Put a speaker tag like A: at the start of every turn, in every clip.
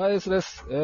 A: カエスです。え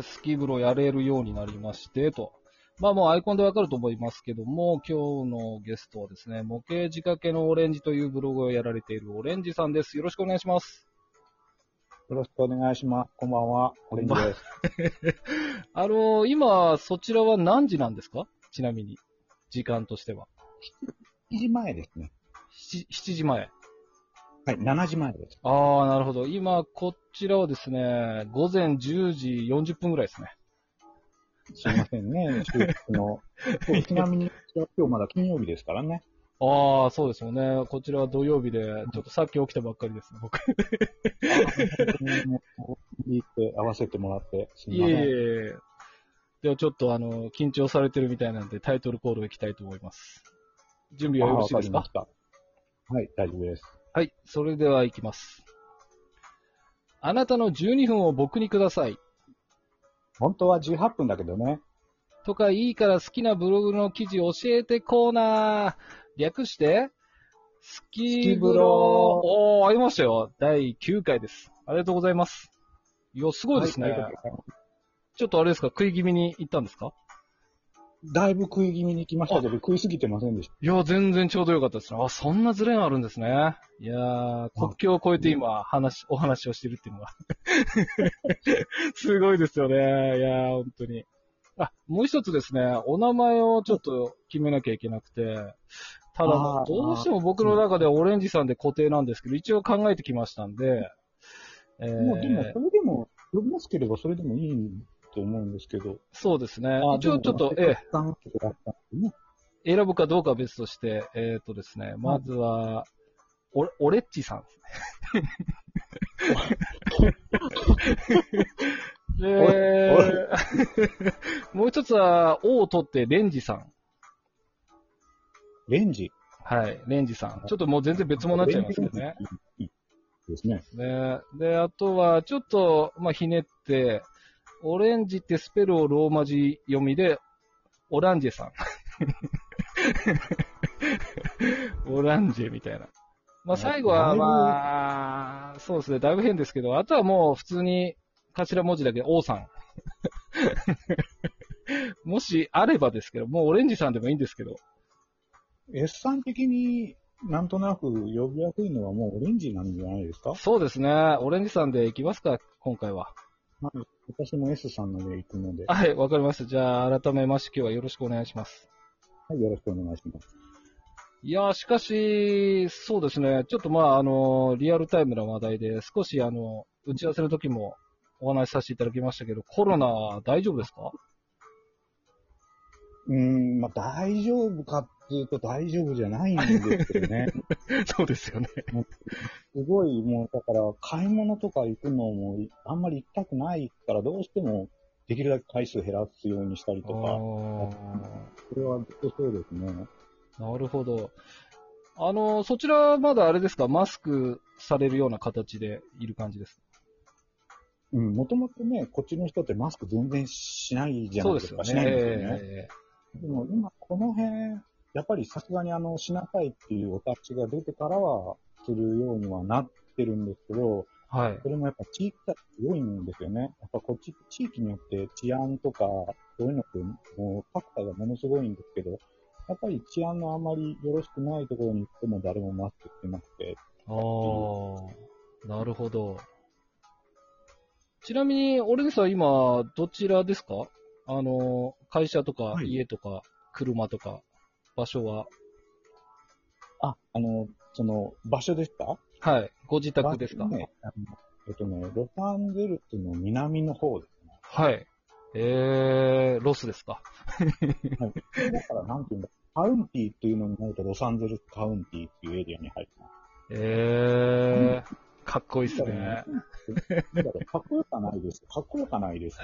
A: ー、スキー風呂やれるようになりまして、と。まあもうアイコンでわかると思いますけども、今日のゲストはですね、模型仕掛けのオレンジというブログをやられているオレンジさんです。よろしくお願いします。
B: よろしくお願いします。こんばんは。オレンジです。
A: あのー今、そちらは何時なんですか？ちなみに。時間としては。
B: 7時前ですね。
A: 7, 7時前。
B: はい、7時前です。
A: ああ、なるほど。今、こちらはですね、午前10時40分ぐらいですね。
B: すいませんね、収録の。そうちなみに、今日まだ金曜日ですからね。
A: ああ、そうですよね。こちらは土曜日で、ちょっとさっき起きたばっかりです、僕。
B: もう、いいって合わせてもらって、すません。
A: えいえ。ではちょっとあの、緊張されてるみたいなんでタイトルコールをいきたいと思います。準備はよろしいですか？
B: はい、大丈夫です。
A: はい、それでは行きます。あなたの12分を僕にください。
B: 本当は18分だけどね。
A: とかいいから好きなブログの記事教えてコーナー。略して、スキーブロー。おー、ありましたよ。第9回です。ありがとうございます。いや、すごいですね。
B: はい
A: ちょっとあれですか、食い気味に行ったんですか？
B: だいぶ食い気味に来ましたけど、食いすぎてませんでし
A: いや、全然ちょうどよかったですね。あ、そんなズレがあるんですね。いやー、国境を越えて今、話、お話をしてるっていうのが。すごいですよね。いやー、本当に。あ、もう一つですね、お名前をちょっと決めなきゃいけなくて、ただどうしても僕の中ではオレンジさんで固定なんですけど、一応考えてきましたんで、え
B: た。
A: ー
B: もう、でも、それでも、呼びやすければそれでもいいと思うんですけど。
A: そうですね。
B: あ
A: 一応ちょっと、ええ。選ぶかどうかは別として、えっ、とですね、まずは、オレッチさんですね。で、もう一つは、O を取ってレンジさん。
B: レンジ？
A: はい、レンジさん。ちょっともう全然別物になっちゃいますけどね。
B: ですね。
A: で、で、あとは、ちょっと、まあ、ひねって、オレンジってスペルをローマ字読みで、オランジェさん。オランジェみたいな。まあ、最後は、まあ、そうですね、だいぶ変ですけど、あとはもう普通に頭文字だけ、王さん。もしあればですけど、もうオレンジさんでもいいんですけど、
B: S さん的になんとなく呼びやすいのはもうオレンジなんじゃないですか？
A: そうですね、オレンジさんでいきますか、今回は。
B: はい。私も S さんので行くので、は
A: はい、わかりました。じゃあ、改めまして今日はよろしくお願いします。
B: い、よろしくお願いします。
A: いやー、しかし、そうですね。ちょっとまあ、あの、リアルタイムな話題で、少しあの、打ち合わせの時もお話しさせていただきましたけど、コロナ大丈夫ですか？
B: うーん、まあ大丈夫かっていうと大丈夫じゃないんですけどね。
A: そうですよね。
B: すごいもう、だから買い物とか行くのもあんまり行きたくないから、どうしてもできるだけ回数減らすようにしたりとか、それはずっとそうですね。
A: なるほど。あの、そちらはまだあれですか？マスクされるような形でいる感じです。
B: うん、もともとね、こっちの人ってマスク全然しないじゃないですか。
A: そうですよね。
B: しないんですよね。
A: え
B: でも今この辺、やっぱりさすがにあの、しなさいっていうお達しが出てからは、するようにはなってるんですけど、
A: えはい。
B: それもやっぱ地域差が多いんですよね。やっぱこっち、地域によって治安とか、そういうのってもう格差がものすごいんですけど、やっぱり治安のあまりよろしくないところに行っても誰もマスクしてなくて、
A: ああ、なるほど。ちなみに、オレンジさん今、どちらですか？あの、会社とか
B: はい
A: 家とか車とか、場所は？
B: あ、あの、その、場所ですか？
A: はい。ご自宅ですか、
B: 場所ね、あのえっとね、ロサンゼルスの南の方ですね。
A: はい。えー、ロスですか？
B: はい。だから、なんていうんだ、カウンティーっていうのになると、ロサンゼルスカウンティーっていうエリアに入ってます。
A: えー、かっこいいっすね。
B: だから、かっこよかないです。かっこよかないです。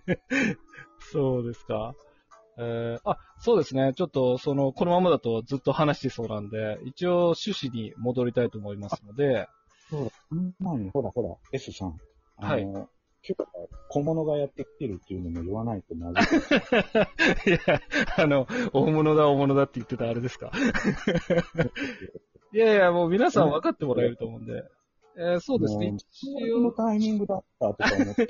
A: そうですか。えー、あ、そうですね。ちょっと、その、このままだとずっと話してそうなんで、一応趣旨に戻りたいと思いますので、
B: そうだ。その前に、ほらほら、S さん。あの、
A: はい
B: 今日から小物がやってきてるっていうのも言わないとまずい。
A: いや、あの、大物だ、大物だって言ってたあれですか？いやいや、もう皆さん分かってもらえると思うんで。えーそうですね。一
B: この
A: 応、
B: タイミングだったとか思って。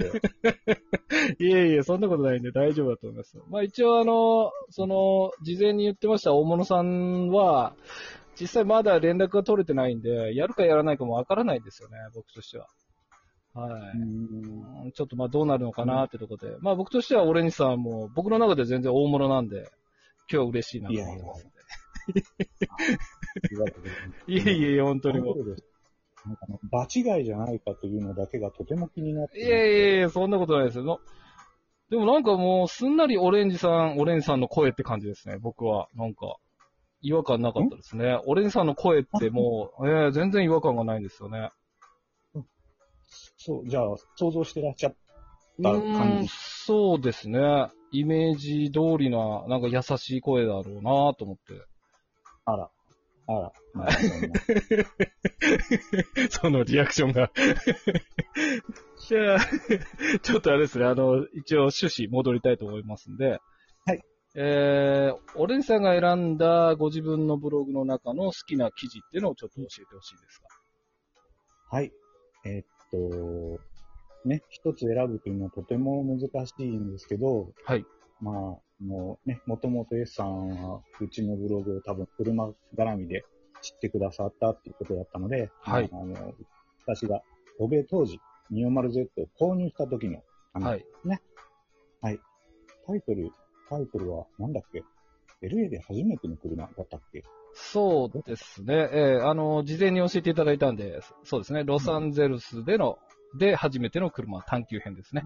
A: いえいえ、そんなことないんで大丈夫だと思います。まあ一応あの、その、事前に言ってました大物さんは、実際まだ連絡が取れてないんで、やるかやらないかもわからないんですよね、僕としては。はい。ちょっとまあどうなるのかなってとこで。まあ僕としてはオレンジさんも僕の中で全然大物なんで、今日は嬉しいなと思ってますんで。いえいえ、本当にもう。
B: なんか場違いじゃないかというのだけがとても気になって
A: いやいやいや、そんなことないですよ。のでもなんかもう、すんなりオレンジさん、オレンジさんの声って感じですね、僕は。なんか、違和感なかったですね。オレンジさんの声ってもう、ええ全然違和感がないんですよね。
B: そう、じゃあ、想像してらっしゃっ
A: う
B: た感じ。
A: そうですね。イメージ通りな、なんか優しい声だろうなと思って。
B: あら、あら、まあ そ
A: のリアクションが。じゃあ、ちょっとあれですね、あの、一応趣旨戻りたいと思いますんで。
B: はい。
A: えー、オレンジさんが選んだご自分のブログの中の好きな記事っていうのをちょっと教えてほしいですか？
B: はい。えーっと、ね、一つ選ぶというのはとても難しいんですけど、
A: はい。
B: まあ、もうね、もともと S さんは、うちのブログを多分車絡みで知ってくださったっていうことだったので、
A: はい
B: まああの、私が、欧米当時、240Z を購入した時の、あの
A: はい。
B: タイトル、タイトルはなんだっけ ?LA で初めての車だったっけ？
A: そうですね。えー、あの、事前に教えていただいたんで、そうですね。ロサンゼルスでの、で、初めての車、探求編ですね。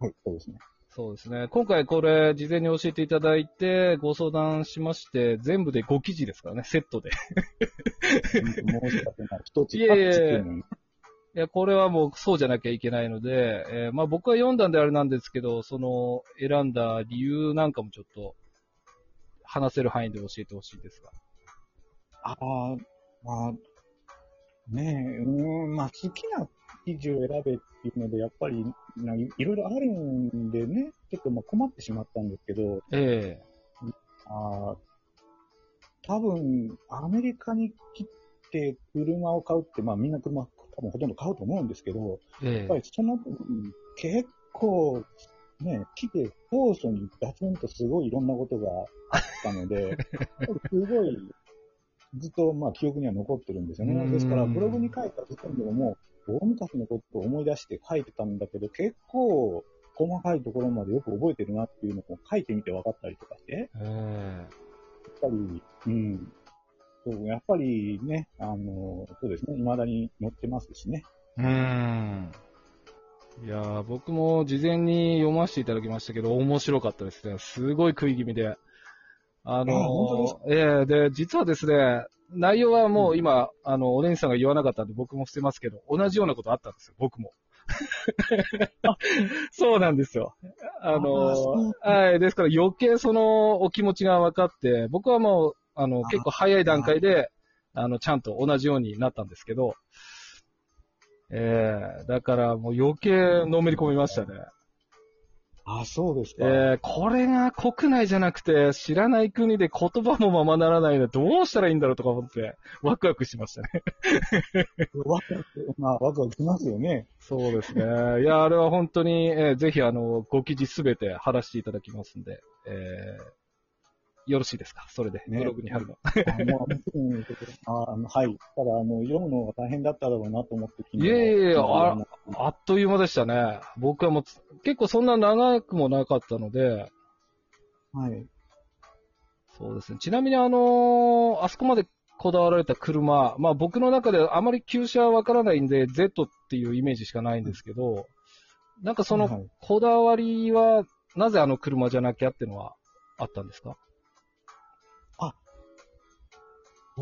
B: はい、そうですね。
A: そうですね。今回これ、事前に教えていただいて、ご相談しまして、全部で5記事ですからね、セットで。
B: 申し訳ない。一つ、
A: いえいえ
B: タッチってい
A: や、これはもうそうじゃなきゃいけないので、えーまあ僕は読んだんであれなんですけど、その選んだ理由なんかもちょっと話せる範囲で教えてほしいですが。
B: ああ、まあ、ねえ、うーん、まあ好きな記事を選べっていうので、やっぱりないいろいろあるんでね、ちょっとまあ困ってしまったんですけど、
A: え
B: あー多分、アメリカに来て車を買うって、まあみんな車多分ほとんど買うと思うんですけど、
A: ええ。
B: やっぱりその分、結構、ね、来て当初にガツンとすごいいろんなことがあったので、すごい、ずっとまあ記憶には残ってるんですよね。
A: うん。
B: ですから、ブログに書いた時点でももう、大昔のことを思い出して書いてたんだけど、結構、細かいところまでよく覚えてるなっていうのを書いてみて分かったりとかして、
A: ええ
B: やっぱり、うん。そう、やっぱりね、あの、そうですね、未だに載ってますしね。
A: うーん。いやー僕も事前に読ませていただきましたけど、面白かったですね。すごい食い気味で。あのええで、実はですね、内容はもう今、あの、お姉さんが言わなかったんで僕も伏せますけど、同じようなことあったんですよ、僕も。そうなんですよ。あの、はい。ですから余計そのお気持ちが分かって、僕はもう、あの、結構早い段階で、あの、ちゃんと同じようになったんですけど、ええだからもう余計のめり込みましたね。
B: あ、そうですか。
A: えー、これが国内じゃなくて知らない国で言葉もままならないのでどうしたらいいんだろうとか思ってワクワクしましたね。
B: ワクワク、まあ、ワクワクしますよね。
A: そうですね。いや、あれは本当に、えーぜひあの、ご記事すべて貼らせていただきますんで、えーよろしいですか？それで、
B: ね
A: ブログに貼るの。
B: はい。ただ、あの、読むのが大変だっただろうなと思って
A: いえいえいえあ
B: は
A: あっという間でしたね。僕はもうつ、結構そんな長くもなかったので、
B: はい。
A: そうですね。ちなみにあのーあそこまでこだわられた車、まあ僕の中であまり旧車はわからないんで、Z っていうイメージしかないんですけど、なんかそ
B: はい
A: のこだわりは、なぜあの車じゃなきゃっていうのはあったんですか？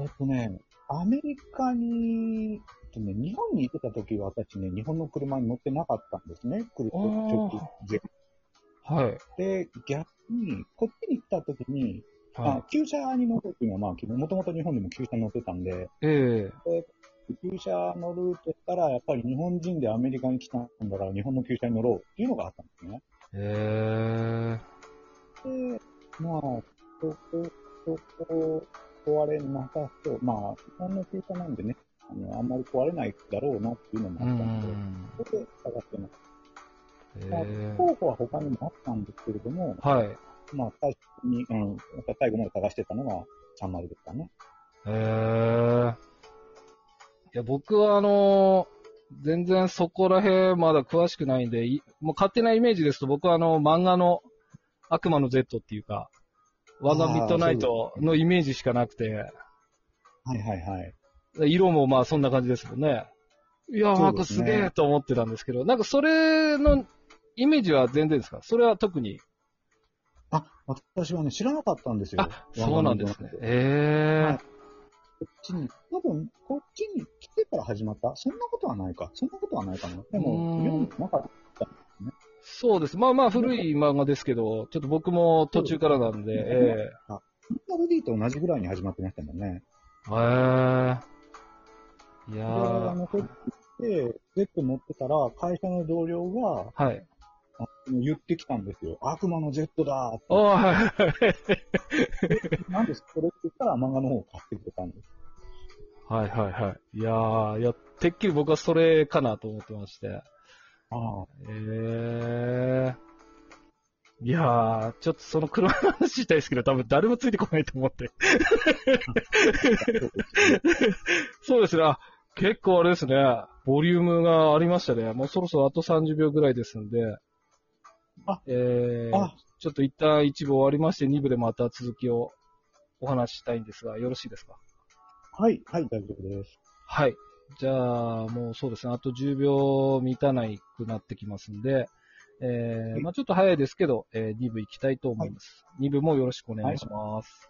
B: えっとね、アメリカに、とね、日本に行ってた時は私ね、日本の車に乗ってなかったんですね。来ると、
A: あー
B: 直近前
A: はい。
B: で、逆に、こっちに来た時に、
A: は
B: あ旧車に乗るっていうのは、まあ、もともと日本でも旧車乗ってたんで、
A: い。え
B: 旧車乗るとしたら、やっぱり日本人でアメリカに来たんだから、日本の旧車に乗ろうっていうのがあったんですね。
A: ええ
B: で、まあ、そこ、そこ、壊れなさそう。まあ、日本の旧車なんでね、あの、あんまり壊れないだろうなっていうのも
A: う
B: あったんで、
A: ん。
B: それで探してます。まあ
A: え
B: 候補は他にもあったんですけれども、
A: ー、はい。
B: まあ、最初に、うん、最後まで探してたのが、ちゃんまるでしたね。
A: えー。いや、僕はあのー全然そこら辺まだ詳しくないんで、いもう勝手なイメージですと僕はあの、漫画の悪魔の Z っていうか、ワンダーミッドナイトのイメージしかなくて、
B: はいはいはい。
A: 色もまあそんな感じですもんね。いや、なんかすげえと思ってたんですけど、なんかそれのイメージは全然ですか？それは特に。
B: あ、私はね、知らなかったんですよ。
A: あ、そうなんですね。
B: こ
A: ええ
B: っちに、多分、こっちに来てから始まった？そんなことはないか。そんなことはないかな。でも、読んでなかった。
A: そうです。まあまあ古い漫画ですけど、ちょっと僕も途中からなんで、え
B: ねマルディと同じぐらいに始まってましたもんね。
A: えへえい
B: で、
A: や
B: あの、
A: ー、
B: こっちで、Z 乗ってたら、会社の同僚が、
A: はい。
B: あ言ってきたんですよ。悪魔の Z だーって。
A: ああ、はいはい
B: なんでそれって言ったら漫画の方を買ってくれたんです。
A: はいはいはい。いやー、いや、てっきり僕はそれかなと思ってまして。
B: ああ。
A: ええいやー、ちょっとその車の話したいですけど、多分誰もついてこないと思って。そうですね。あ結構あれですね。ボリュームがありましたね。もうそろそろあと30秒ぐらいですんで。
B: あ
A: えー、
B: あ、
A: ちょっと一旦一部終わりまして、二部でまた続きをお話ししたいんですが、よろしいですか？
B: はい、はい、大丈夫です。
A: はい。じゃあ、もうそうですね。あと10秒満たないくなってきますんで、えー、まあちょっと早いですけど、えー、2部行きたいと思います。2部もよろしくお願いします。